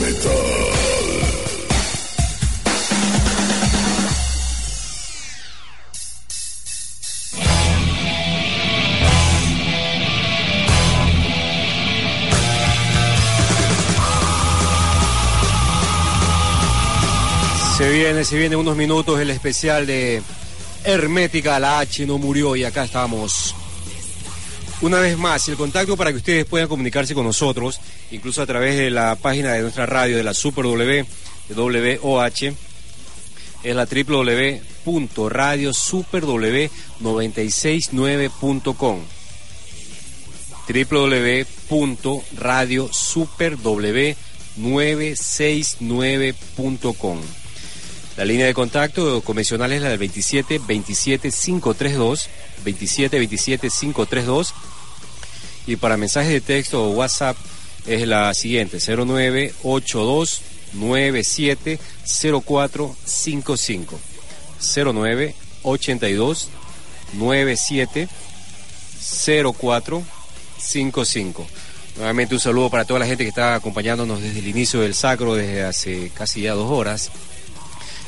Metal. Se viene, se viene unos minutos el especial de Hermética, la H no murió y acá estamos. Una vez más, el contacto para que ustedes puedan comunicarse con nosotros, incluso a través de la página de nuestra radio, de la Super W, de WOH, es la www.radiosuperw969.com www.radiosuperw969.com la línea de contacto convencional es la del 27 27 532 27 27 532 y para mensajes de texto o WhatsApp es la siguiente 0982 97 0455 09 82 97 0455 Nuevamente un saludo para toda la gente que está acompañándonos desde el inicio del sacro, desde hace casi ya dos horas.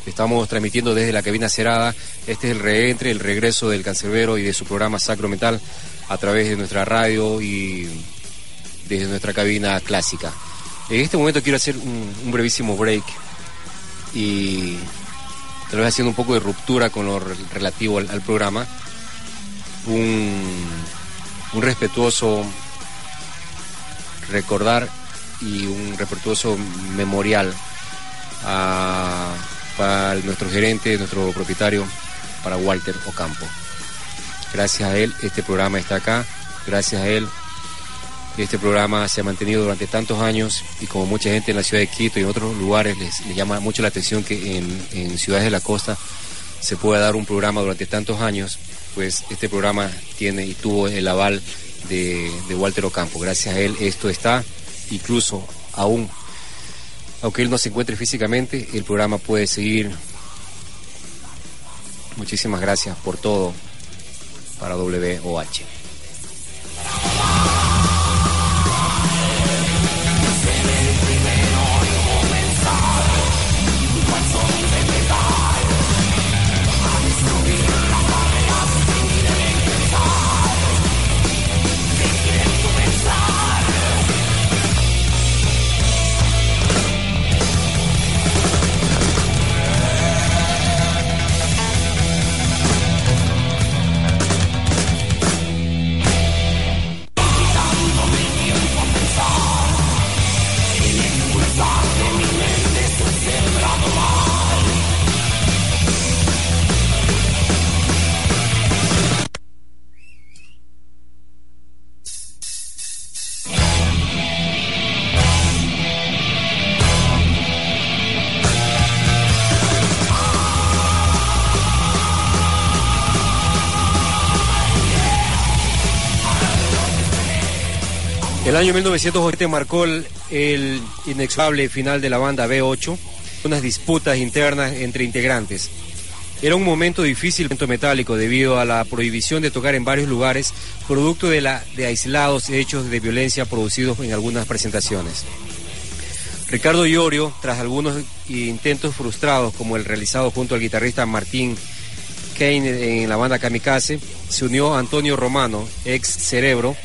Estamos transmitiendo desde la cabina cerrada. Este es el reentre, el regreso del cancerbero y de su programa Sacro Metal a través de nuestra radio y desde nuestra cabina clásica. En este momento quiero hacer un, brevísimo break y tal vez haciendo un poco de ruptura con lo relativo al, programa. Un, un respetuoso recordar y un respetuoso memorial a para nuestro gerente, nuestro propietario, para Walter Ocampo. Gracias a él este programa está acá, gracias a él este programa se ha mantenido durante tantos años y como mucha gente en la ciudad de Quito y en otros lugares les, llama mucho la atención que en, ciudades de la costa se pueda dar un programa durante tantos años, pues este programa tiene y tuvo el aval de, Walter Ocampo. Gracias a él esto está incluso aún aunque él no se encuentre físicamente, el programa puede seguir. Muchísimas gracias por todo para WOH. Año 1980 marcó el, inexorable final de la banda B8, unas disputas internas entre integrantes. Era un momento difícil, momento metálico, debido a la prohibición de tocar en varios lugares, producto de, la, de aislados hechos de violencia producidos en algunas presentaciones. Ricardo Iorio, tras algunos intentos frustrados, como el realizado junto al guitarrista Martín Kane en la banda Kamikaze, se unió a Antonio Romano, ex Cerebro,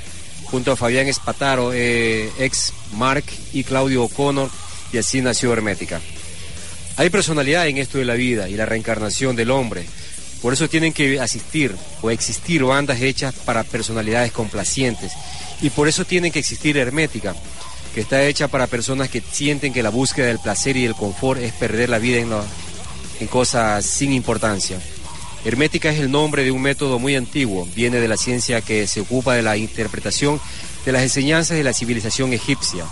junto a Fabián Espataro, eh, ex Mark y Claudio O'Connor, y así nació Hermética. Hay personalidad en esto de la vida y la reencarnación del hombre. Por eso tienen que asistir o existir bandas hechas para personalidades complacientes. Y por eso tienen que existir Hermética, que está hecha para personas que sienten que la búsqueda del placer y del confort es perder la vida en, en cosas sin importancia. Hermética es el nombre de un método muy antiguo, viene de la ciencia que se ocupa de la interpretación de las enseñanzas de la civilización egipcia,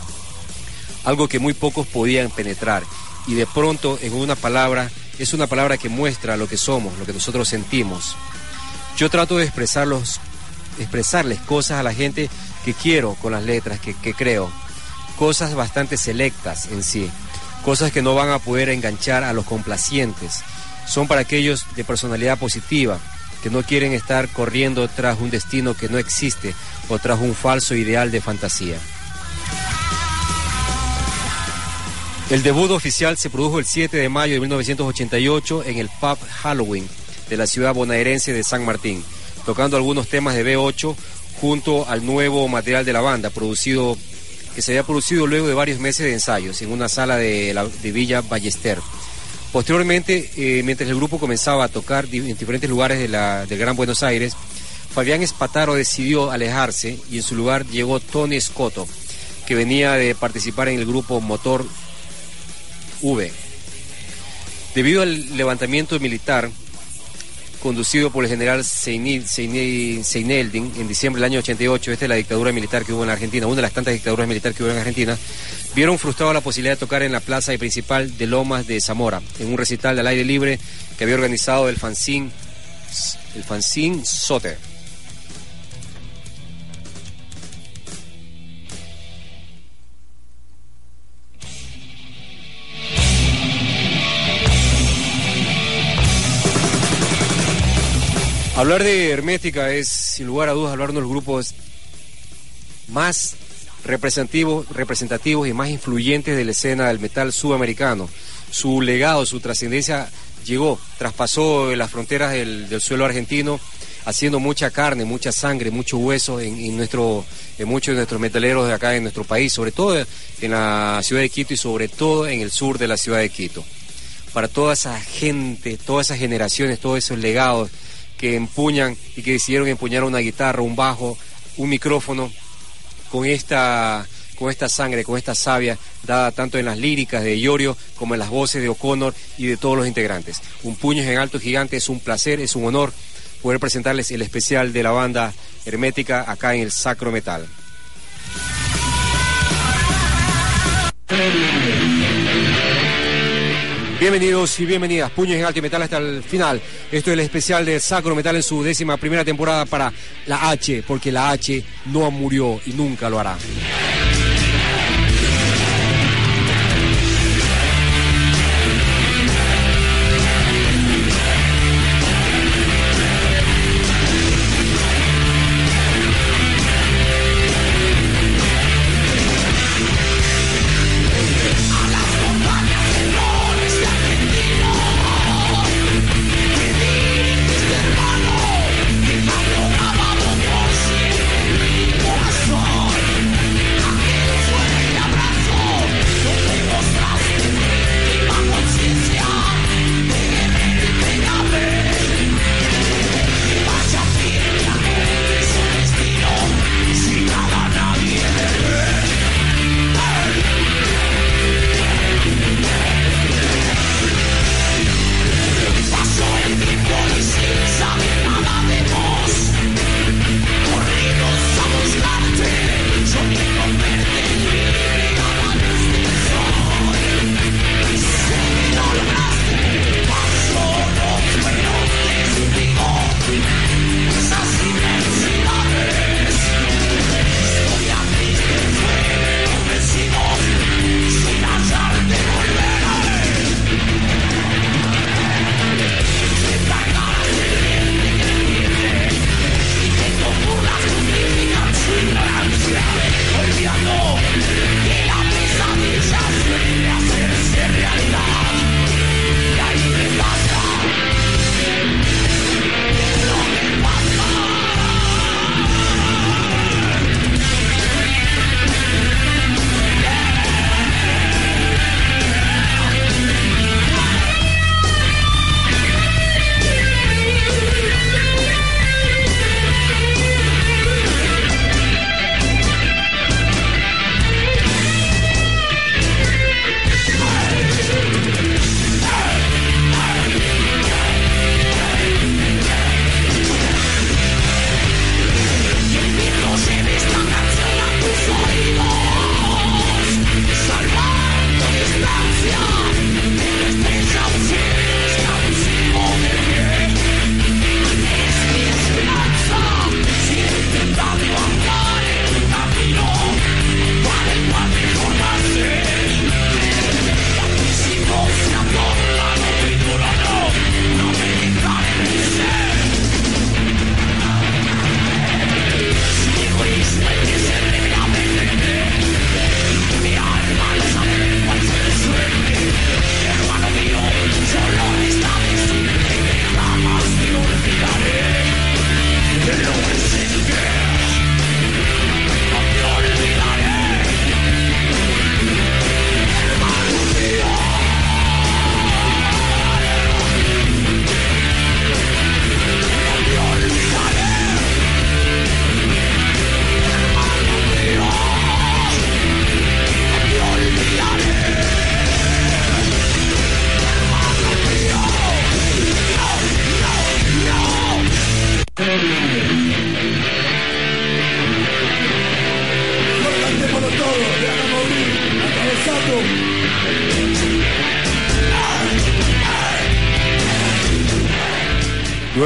algo que muy pocos podían penetrar. Y de pronto, en una palabra, es una palabra que muestra lo que somos, lo que nosotros sentimos. Yo trato de expresarles cosas a la gente que quiero con las letras, que creo, cosas bastante selectas en sí, cosas que no van a poder enganchar a los complacientes, son para aquellos de personalidad positiva, que no quieren estar corriendo tras un destino que no existe o tras un falso ideal de fantasía. El debut oficial se produjo el 7 de mayo de 1988 en el pub Halloween de la ciudad bonaerense de San Martín, tocando algunos temas de B8 junto al nuevo material de la banda, producido, que se había producido luego de varios meses de ensayos en una sala de, de Villa Ballester. Posteriormente, eh, mientras el grupo comenzaba a tocar en diferentes lugares de la, del Gran Buenos Aires, Fabián Espataro decidió alejarse y en su lugar llegó Tony Scotto, que venía de participar en el grupo Motor V. Debido al levantamiento militar conducido por el general Seineldin en diciembre del año 88, esta es la dictadura militar que hubo en Argentina, una de las tantas dictaduras militares que hubo en Argentina, vieron frustrada la posibilidad de tocar en la plaza principal de Lomas de Zamora, en un recital del aire libre que había organizado el fanzine, el Soter. Hablar de Hermética es, sin lugar a dudas, hablar de los grupos más representativos, representativos y más influyentes de la escena del metal sudamericano. Su legado, su trascendencia llegó, traspasó las fronteras del, suelo argentino, haciendo mucha carne, mucha sangre, mucho hueso en, nuestro, en muchos de nuestros metaleros de acá en nuestro país, sobre todo en la ciudad de Quito y sobre todo en el sur de la ciudad de Quito. Para toda esa gente, todas esas generaciones, todos esos legados que empuñan y que decidieron empuñar una guitarra, un bajo, un micrófono con esta con esta sangre, con esta savia dada tanto en las líricas de Iorio como en las voces de O'Connor y de todos los integrantes. Un puño en alto gigante es un placer, es un honor poder presentarles el especial de la banda hermética acá en el Sacro Metal. Bienvenidos y bienvenidas, puños en alto y metal hasta el final. Esto es el especial de Sacro Metal en su décima primera temporada para la H, porque la H no murió y nunca lo hará.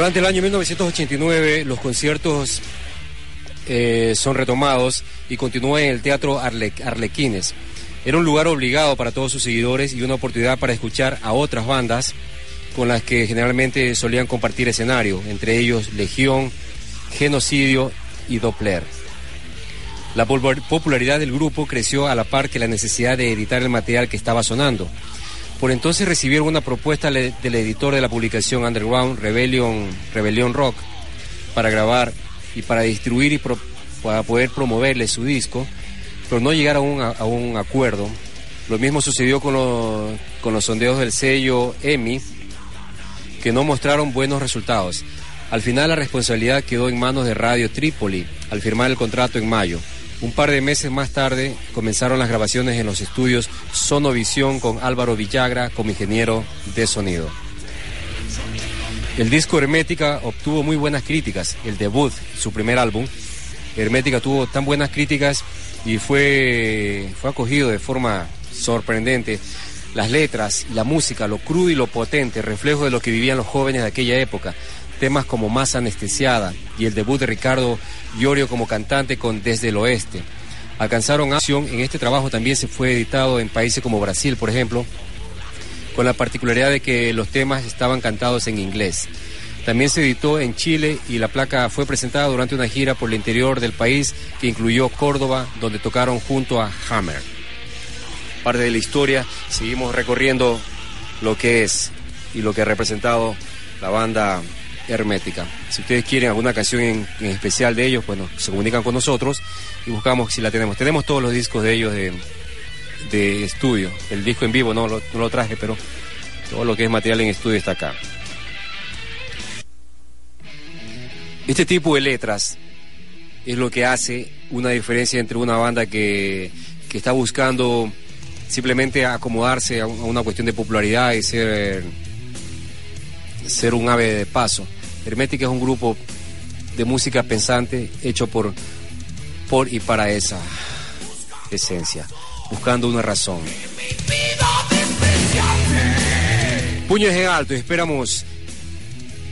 Durante el año 1989 los conciertos eh, son retomados y continúa en el Teatro Arlequines. Era un lugar obligado para todos sus seguidores y una oportunidad para escuchar a otras bandas con las que generalmente solían compartir escenario, entre ellos Legión, Genocidio y Doppler. La popularidad del grupo creció a la par que la necesidad de editar el material que estaba sonando. Por entonces recibieron una propuesta del editor de la publicación Underground, Rebellion, Rebellion Rock, para grabar y para distribuir y para poder promoverle su disco, pero no llegaron a un, acuerdo. Lo mismo sucedió con, con los sondeos del sello EMI, que no mostraron buenos resultados. Al final la responsabilidad quedó en manos de Radio Trípoli al firmar el contrato en mayo. Un par de meses más tarde comenzaron las grabaciones en los estudios Sonovisión con Álvaro Villagra como ingeniero de sonido. El disco Hermética obtuvo muy buenas críticas. El debut, su primer álbum, Hermética tuvo tan buenas críticas y fue, fue acogido de forma sorprendente. Las letras, la música, lo crudo y lo potente, reflejo de lo que vivían los jóvenes de aquella época temas como Más Anestesiada y el debut de Ricardo Llorio como cantante con Desde el Oeste. Alcanzaron acción, en este trabajo también se fue editado en países como Brasil, por ejemplo, con la particularidad de que los temas estaban cantados en inglés. También se editó en Chile y la placa fue presentada durante una gira por el interior del país que incluyó Córdoba, donde tocaron junto a Hammer. Parte de la historia, seguimos recorriendo lo que es y lo que ha representado la banda Hermética. Si ustedes quieren alguna canción en, especial de ellos, bueno, se comunican con nosotros y buscamos si la tenemos. Tenemos todos los discos de ellos de, estudio. El disco en vivo no lo, traje, pero todo lo que es material en estudio está acá. Este tipo de letras es lo que hace una diferencia entre una banda que, que está buscando simplemente acomodarse a una cuestión de popularidad y ser, ser un ave de paso Hermética es un grupo de música pensante hecho por, por y para esa esencia, buscando una razón. Puños en alto, esperamos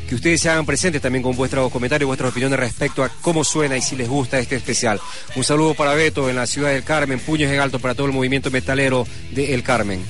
que ustedes se hagan presentes también con vuestros comentarios, vuestras opiniones respecto a cómo suena y si les gusta este especial. Un saludo para Beto en la ciudad del Carmen, puños en alto para todo el movimiento metalero de El Carmen.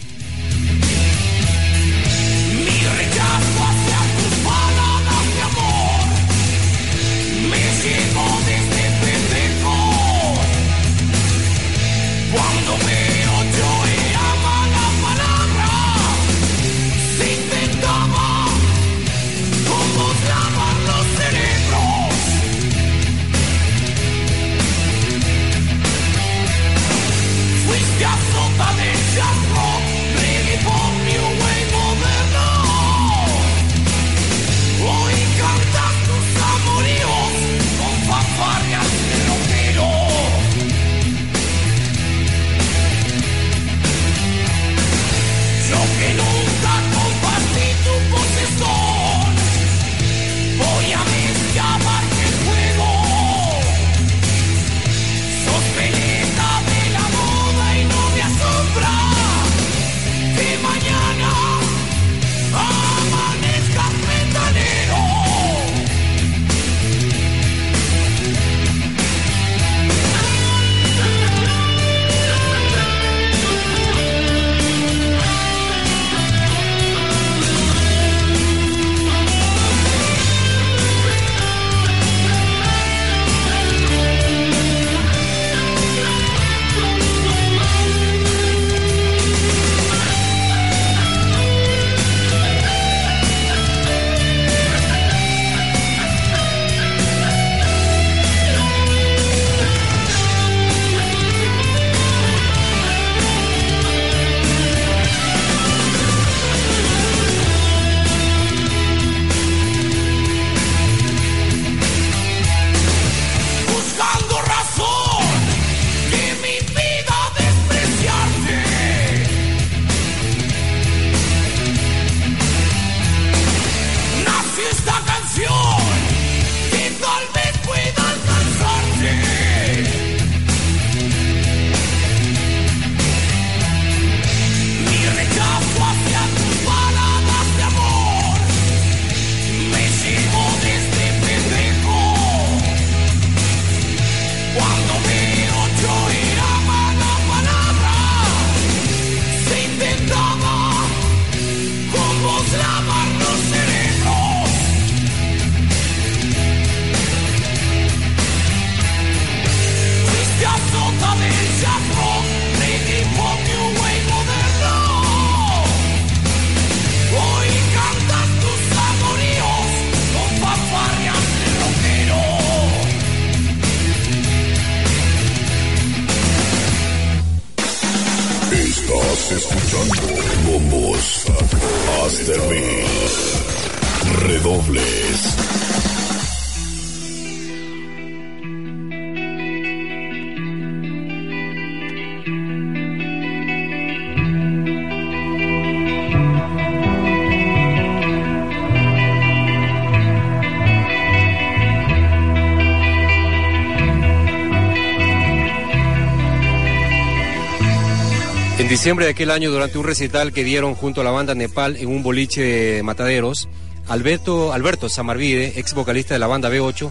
Diciembre de aquel año, durante un recital que dieron junto a la banda Nepal en un boliche de Mataderos, Alberto, Alberto Samarvide, ex vocalista de la banda B8,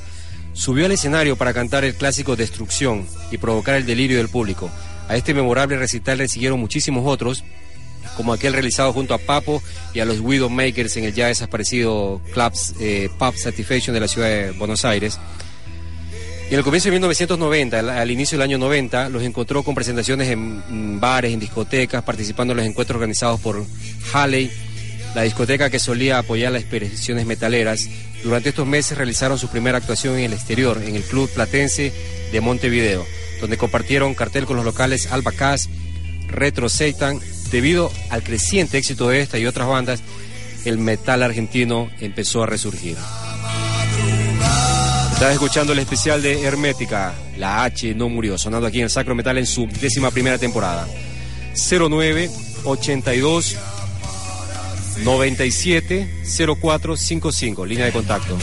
subió al escenario para cantar el clásico Destrucción y provocar el delirio del público. A este memorable recital le siguieron muchísimos otros, como aquel realizado junto a Papo y a los Widowmakers en el ya desaparecido Clubs eh, Pub Satisfaction de la ciudad de Buenos Aires. Y en el comienzo de 1990, al, inicio del año 90, los encontró con presentaciones en, bares, en discotecas, participando en los encuentros organizados por Halley, la discoteca que solía apoyar las expediciones metaleras. Durante estos meses realizaron su primera actuación en el exterior, en el Club Platense de Montevideo, donde compartieron cartel con los locales Alba Cas, Retro Satan. Debido al creciente éxito de esta y otras bandas, el metal argentino empezó a resurgir. Estás escuchando el especial de Hermética, la H no murió, sonando aquí en el Sacro Metal en su décima primera temporada. 09 82 97 04 55, línea de contacto.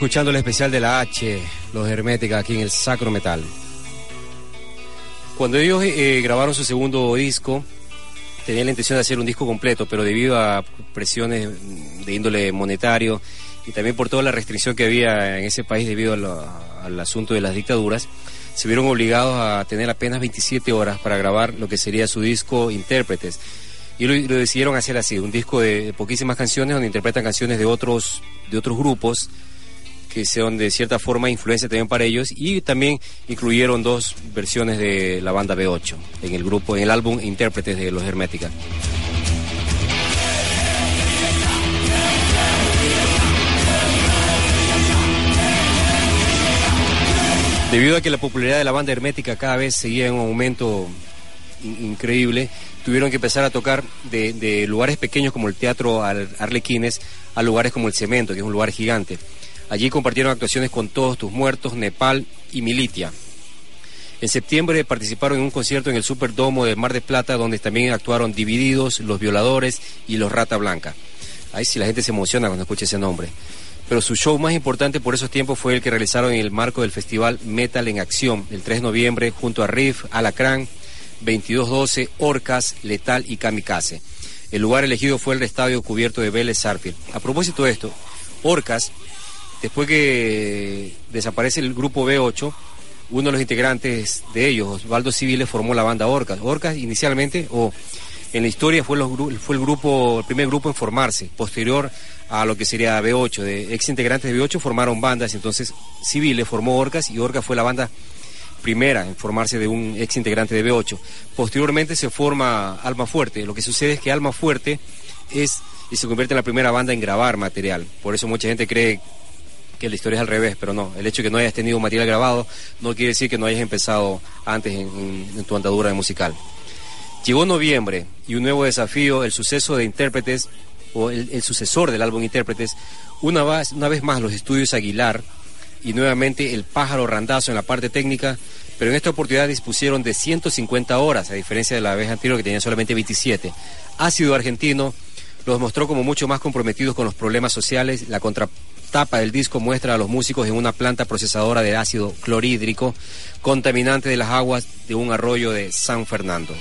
Escuchando el especial de la H, los Hermética, aquí en el Sacro Metal. Cuando ellos eh, grabaron su segundo disco, tenían la intención de hacer un disco completo, pero debido a presiones de índole monetario y también por toda la restricción que había en ese país debido a lo- al asunto de las dictaduras, se vieron obligados a tener apenas 27 horas para grabar lo que sería su disco Intérpretes. Y lo, lo decidieron hacer así, un disco de poquísimas canciones donde interpretan canciones de otros, de otros grupos que son de cierta forma influencia también para ellos y también incluyeron dos versiones de la banda B8 en el grupo, en el álbum Intérpretes de los Hermética. Debido a que la popularidad de la banda hermética cada vez seguía en un aumento in- increíble, tuvieron que empezar a tocar de, lugares pequeños como el Teatro Ar- Arlequines a lugares como el Cemento, que es un lugar gigante. Allí compartieron actuaciones con Todos Tus Muertos, Nepal y Militia. En septiembre participaron en un concierto en el Superdomo de Mar de Plata, donde también actuaron Divididos, Los Violadores y Los Rata Blanca. Ahí sí la gente se emociona cuando escucha ese nombre. Pero su show más importante por esos tiempos fue el que realizaron en el marco del festival Metal en Acción, el 3 de noviembre, junto a Riff, Alacrán, 2212, Orcas, Letal y Kamikaze. El lugar elegido fue el estadio cubierto de Vélez Sarfield. A propósito de esto, Orcas, después que desaparece el grupo B8, uno de los integrantes de ellos, Osvaldo Civiles, formó la banda Orcas. Orcas inicialmente, o en la historia fue, el primer grupo en formarse, posterior a lo que sería B8. De ex integrantes de B8 formaron bandas, entonces Civiles formó Orcas y Orcas fue la banda primera en formarse de un ex integrante de B8. Posteriormente se forma Alma Fuerte. Lo que sucede es que Alma Fuerte es y se convierte en la primera banda en grabar material. Por eso mucha gente cree que la historia es al revés, pero no. El hecho de que no hayas tenido material grabado no quiere decir que no hayas empezado antes en, tu andadura musical. Llegó noviembre y un nuevo desafío, el suceso de intérpretes, o el, sucesor del álbum Intérpretes, una vez, una vez más los estudios Aguilar y nuevamente el pájaro randazo en la parte técnica, pero en esta oportunidad dispusieron de 150 horas, a diferencia de la vez anterior que tenía solamente 27. Ácido Argentino los mostró como mucho más comprometidos con los problemas sociales. La contratapa del disco muestra a los músicos en una planta procesadora de ácido clorhídrico, contaminante de las aguas de un arroyo de San Fernando.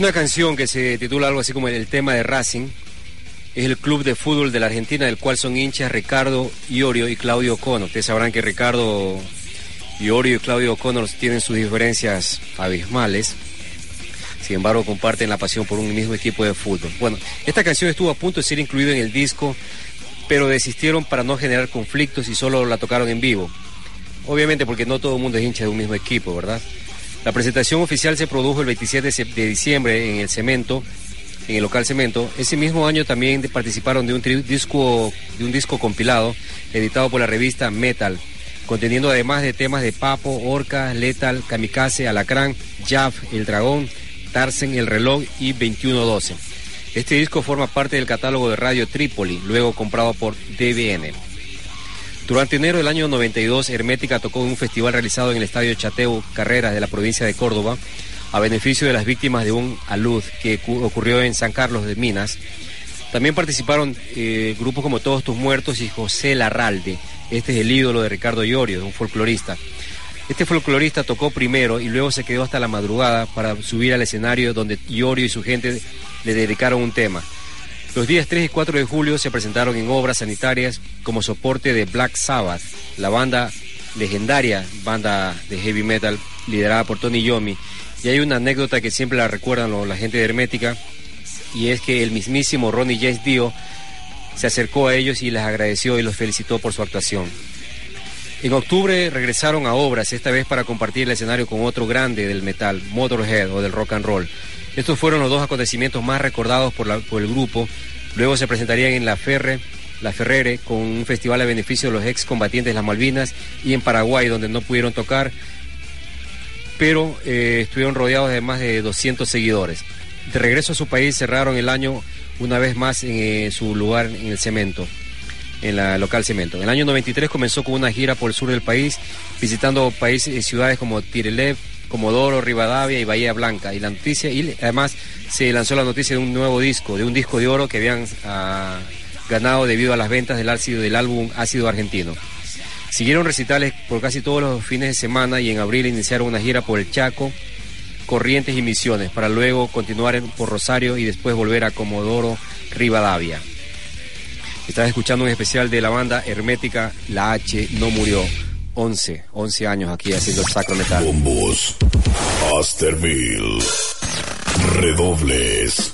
Una canción que se titula algo así como el tema de Racing. Es el club de fútbol de la Argentina, del cual son hinchas Ricardo Iorio y Claudio O'Connor. Ustedes sabrán que Ricardo Iorio y Claudio O'Connor tienen sus diferencias abismales. Sin embargo, comparten la pasión por un mismo equipo de fútbol. Bueno, esta canción estuvo a punto de ser incluida en el disco, pero desistieron para no generar conflictos y solo la tocaron en vivo. Obviamente porque no todo el mundo es hincha de un mismo equipo, ¿verdad? La presentación oficial se produjo el 27 de diciembre en el Cemento, en el local Cemento. Ese mismo año también participaron de un disco de un disco compilado editado por la revista Metal, conteniendo además de temas de Papo, Orca, Lethal, Kamikaze, Alacrán, Jaff, El Dragón, Tarsen, El Reloj y 2112. Este disco forma parte del catálogo de Radio Trípoli, luego comprado por DBN. Durante enero del año 92, Hermética tocó en un festival realizado en el Estadio Chateu Carreras de la provincia de Córdoba, a beneficio de las víctimas de un alud que cu- ocurrió en San Carlos de Minas. También participaron eh, grupos como Todos Tus Muertos y José Larralde. Este es el ídolo de Ricardo Llorio, un folclorista. Este folclorista tocó primero y luego se quedó hasta la madrugada para subir al escenario donde Llorio y su gente le dedicaron un tema. Los días 3 y 4 de julio se presentaron en obras sanitarias como soporte de Black Sabbath, la banda legendaria, banda de heavy metal liderada por Tony Yomi. Y hay una anécdota que siempre la recuerdan la gente de Hermética, y es que el mismísimo Ronnie James Dio se acercó a ellos y les agradeció y los felicitó por su actuación. En octubre regresaron a obras, esta vez para compartir el escenario con otro grande del metal, Motorhead o del rock and roll. Estos fueron los dos acontecimientos más recordados por, el grupo. Luego se presentarían en La Ferre, La Ferrere, con un festival a beneficio de los excombatientes de las Malvinas, y en Paraguay, donde no pudieron tocar, pero eh, estuvieron rodeados de más de 200 seguidores. De regreso a su país cerraron el año una vez más en eh, su lugar en el cemento, en la local cemento. En el año 93 comenzó con una gira por el sur del país, visitando países y ciudades como Tirelev, Comodoro, Rivadavia y Bahía Blanca. Y la noticia, y además se lanzó la noticia de un nuevo disco, de un disco de oro que habían ah, ganado debido a las ventas del ácido del álbum Ácido Argentino. Siguieron recitales por casi todos los fines de semana y en abril iniciaron una gira por el Chaco, Corrientes y Misiones, para luego continuar en- por Rosario y después volver a Comodoro, Rivadavia. Estás escuchando un especial de la banda Hermética La H No Murió. 11, 11 años aquí haciendo el sacro metal. Bombos. Asterville. Redobles.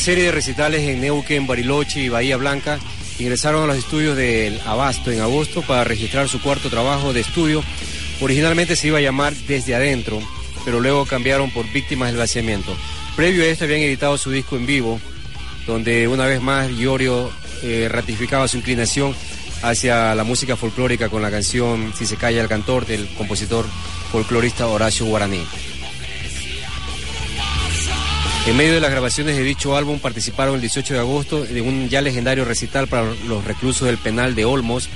Serie de recitales en Neuquén, Bariloche y Bahía Blanca, ingresaron a los estudios del Abasto en agosto para registrar su cuarto trabajo de estudio. Originalmente se iba a llamar Desde Adentro, pero luego cambiaron por Víctimas del Vaciamiento. Previo a esto habían editado su disco en vivo, donde una vez más Iorio eh, ratificaba su inclinación hacia la música folclórica con la canción Si se calla el cantor del compositor folclorista Horacio Guaraní. En medio de las grabaciones de dicho álbum participaron el 18 de agosto en un ya legendario recital para los reclusos del penal de Olmos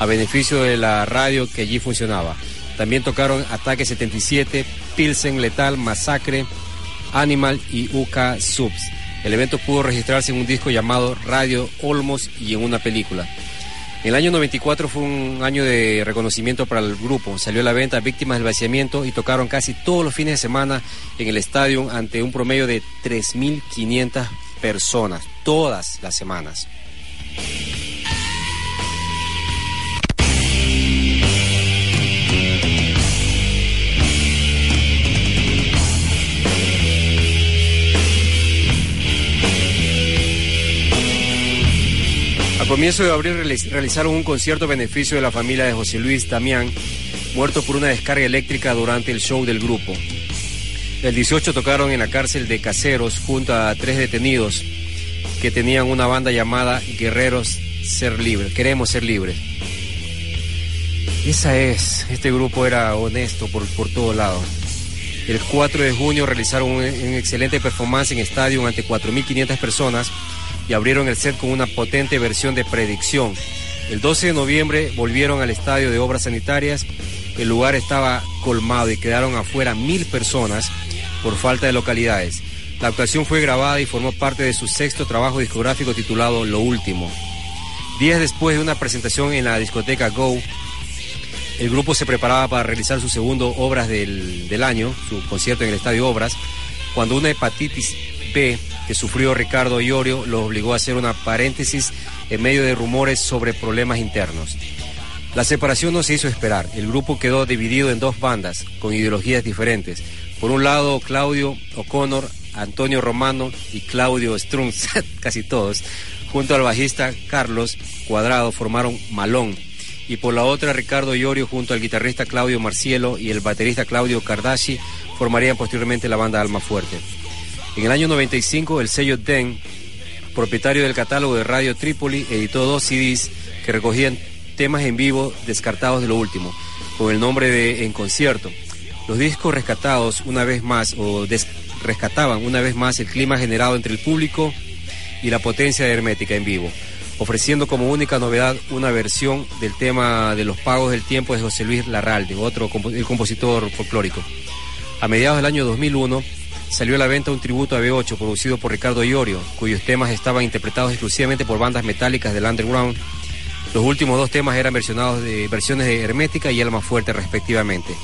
a beneficio de la radio que allí funcionaba. También tocaron Ataque 77, Pilsen Letal, Masacre, Animal y UK Subs. El evento pudo registrarse en un disco llamado Radio Olmos y en una película. El año 94 fue un año de reconocimiento para el grupo. Salió a la venta Víctimas del Vaciamiento y tocaron casi todos los fines de semana en el estadio ante un promedio de 3.500 personas, todas las semanas. Comienzo de abril realizaron un concierto a beneficio de la familia de José Luis Damián, muerto por una descarga eléctrica durante el show del grupo. El 18 tocaron en la cárcel de Caseros junto a tres detenidos que tenían una banda llamada Guerreros Ser Libres. Queremos ser libres. Esa es, este grupo era honesto por, por todos lados. El 4 de junio realizaron un, un excelente performance en estadio ante 4.500 personas y abrieron el set con una potente versión de predicción. El 12 de noviembre volvieron al estadio de obras sanitarias. El lugar estaba colmado y quedaron afuera mil personas por falta de localidades. La actuación fue grabada y formó parte de su sexto trabajo discográfico titulado Lo Último. Días después de una presentación en la discoteca Go, el grupo se preparaba para realizar su segundo Obras del, del año, su concierto en el Estadio Obras, cuando una hepatitis Que sufrió Ricardo Iorio lo obligó a hacer una paréntesis en medio de rumores sobre problemas internos. La separación no se hizo esperar. El grupo quedó dividido en dos bandas con ideologías diferentes. Por un lado, Claudio O'Connor, Antonio Romano y Claudio Strunz, casi todos, junto al bajista Carlos Cuadrado, formaron Malón. Y por la otra, Ricardo Iorio junto al guitarrista Claudio Marcielo y el baterista Claudio Cardashi formarían posteriormente la banda Alma Fuerte. En el año 95, el sello DEN, propietario del catálogo de Radio Trípoli, editó dos CDs que recogían temas en vivo descartados de lo último, con el nombre de En Concierto. Los discos rescatados una vez más, o rescataban una vez más el clima generado entre el público y la potencia Hermética en vivo, ofreciendo como única novedad una versión del tema de los pagos del tiempo de José Luis Larralde, otro el compositor folclórico. A mediados del año 2001, salió a la venta un tributo a B8 producido por Ricardo Iorio, cuyos temas estaban interpretados exclusivamente por bandas metálicas del underground. Los últimos dos temas eran versionados de versiones de Hermética y Alma Fuerte respectivamente.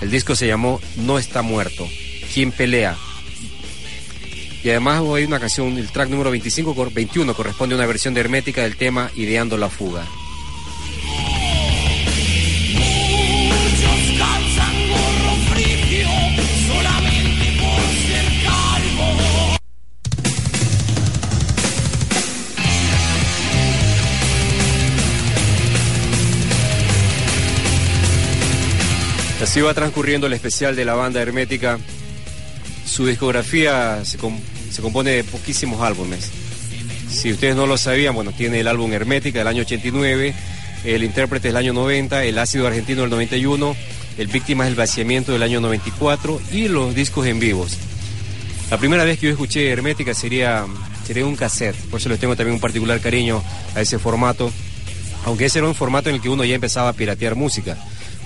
El disco se llamó No está muerto, ¿Quién pelea? Y además hay una canción, el track número 25, 21 corresponde a una versión de Hermética del tema Ideando la fuga. Así va transcurriendo el especial de la banda hermética. Su discografía se, com- se compone de poquísimos álbumes. Si ustedes no lo sabían, bueno, tiene el álbum Hermética del año 89, el intérprete del año 90, el ácido argentino del 91, el Víctimas del Vaciamiento del año 94 y los discos en vivos. La primera vez que yo escuché Hermética sería, sería un cassette, por eso les tengo también un particular cariño a ese formato, aunque ese era un formato en el que uno ya empezaba a piratear música,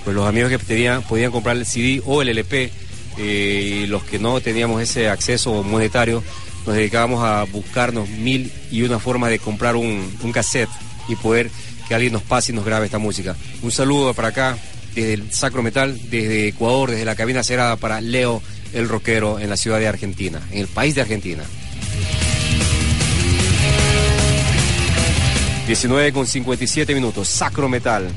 pues los amigos que tenían, podían comprar el CD o el LP, eh, y los que no teníamos ese acceso monetario, nos dedicábamos a buscarnos mil y una formas de comprar un, un cassette y poder que alguien nos pase y nos grabe esta música. Un saludo para acá, desde el Sacro Metal, desde Ecuador, desde la cabina cerrada para Leo el Rockero en la ciudad de Argentina, en el país de Argentina. 19 con 57 minutos, Sacro Metal.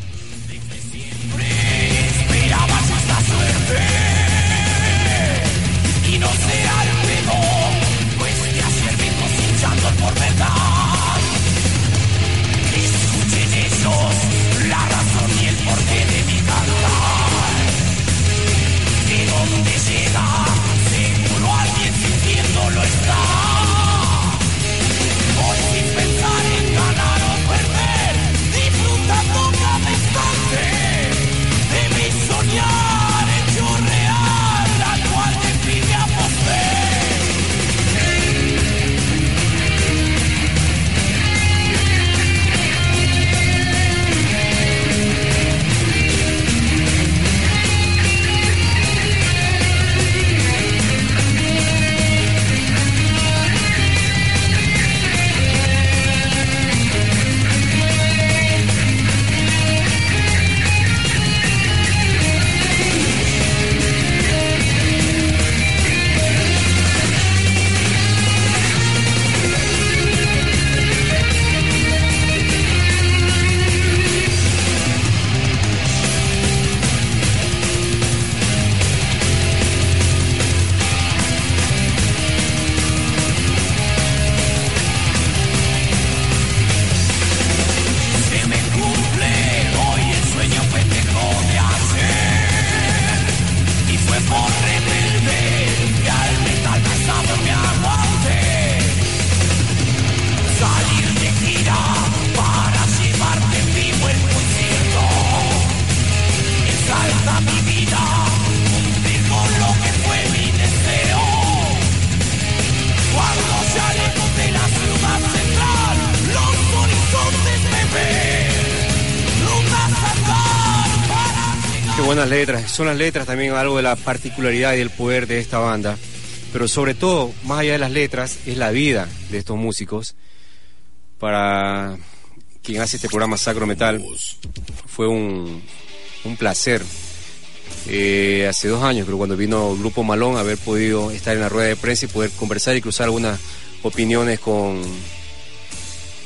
Son las letras también algo de la particularidad y del poder de esta banda, pero sobre todo, más allá de las letras, es la vida de estos músicos. Para quien hace este programa Sacro Metal, fue un, un placer. Eh, hace dos años, pero cuando vino el Grupo Malón, haber podido estar en la rueda de prensa y poder conversar y cruzar algunas opiniones con,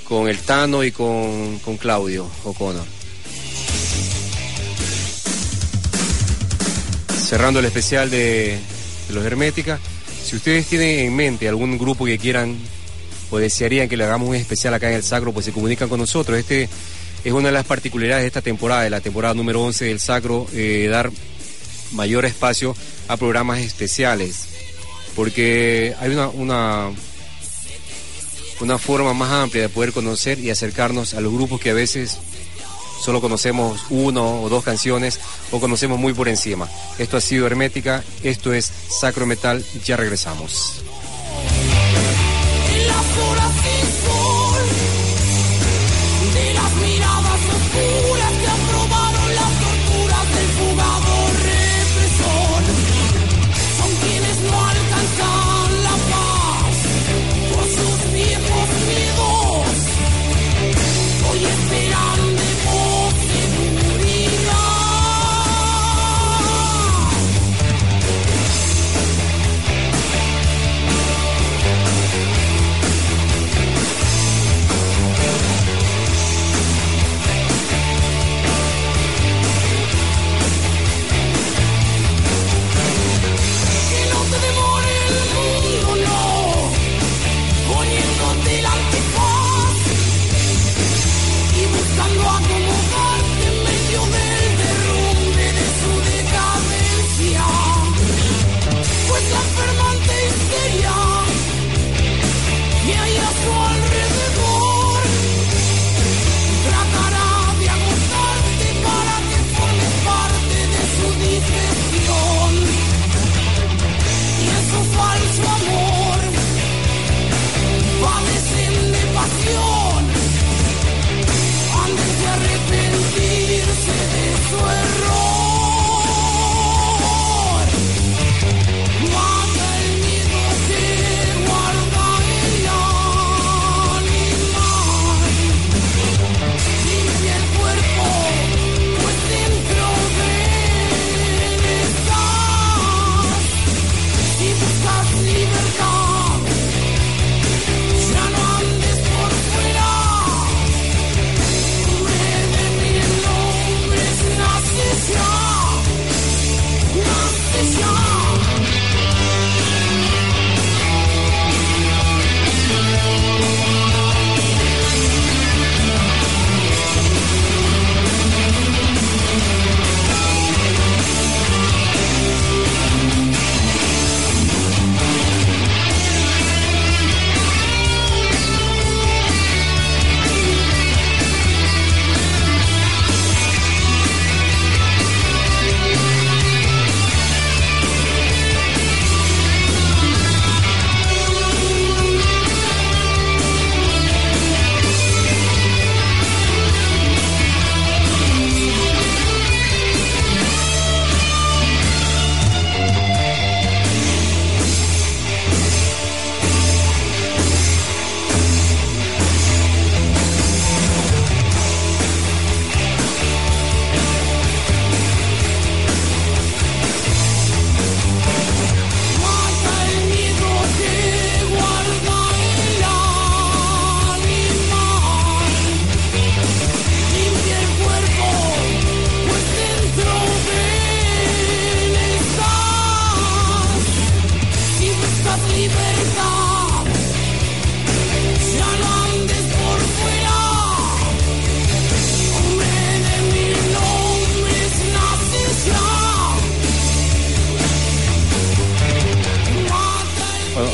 con el Tano y con, con Claudio O'Connor. Cerrando el especial de, los Hermética. Si ustedes tienen en mente algún grupo que quieran o desearían que le hagamos un especial acá en el Sacro, pues se comunican con nosotros. Este es una de las particularidades de esta temporada, de la temporada número 11 del Sacro, eh, dar mayor espacio a programas especiales, porque hay una, una, una forma más amplia de poder conocer y acercarnos a los grupos que a veces solo conocemos uno o dos canciones o conocemos muy por encima. Esto ha sido Hermética, esto es Sacro Metal, ya regresamos.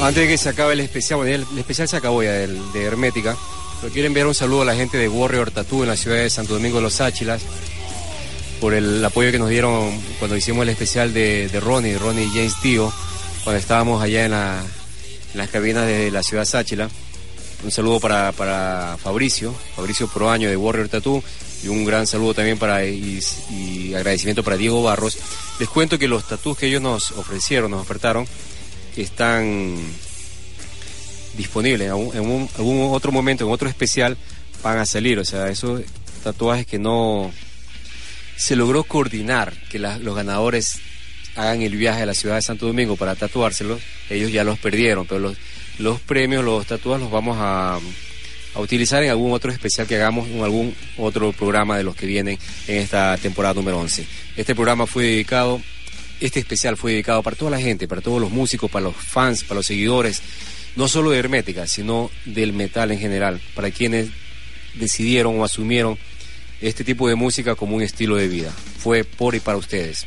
Antes de que se acabe el especial, el, especial se acabó ya del- de Hermética, pero quiero enviar un saludo a la gente de Warrior Tattoo en la ciudad de Santo Domingo de los Áchilas por el apoyo que nos dieron cuando hicimos el especial de, de Ronnie, Ronnie James Tío, cuando estábamos allá en, la- en las cabinas de la ciudad Sáchila. Un saludo para, para Fabricio, Fabricio Proaño de Warrior Tattoo y un gran saludo también para y, agradecimiento para Diego Barros. Les cuento que los tatús que ellos nos ofrecieron, nos ofertaron, están disponibles. En, algún, en un- algún otro momento, en otro especial, van a salir. O sea, esos tatuajes que no se logró coordinar que los ganadores hagan el viaje a la ciudad de Santo Domingo para tatuárselos, ellos ya los perdieron, pero los, los premios, los tatuajes los vamos a, a utilizar en algún otro especial que hagamos en algún otro programa de los que vienen en esta temporada número 11. Este programa fue dedicado, este especial fue dedicado para toda la gente, para todos los músicos, para los fans, para los seguidores, no solo de Hermética, sino del metal en general, para quienes decidieron o asumieron este tipo de música como un estilo de vida. Fue por y para ustedes.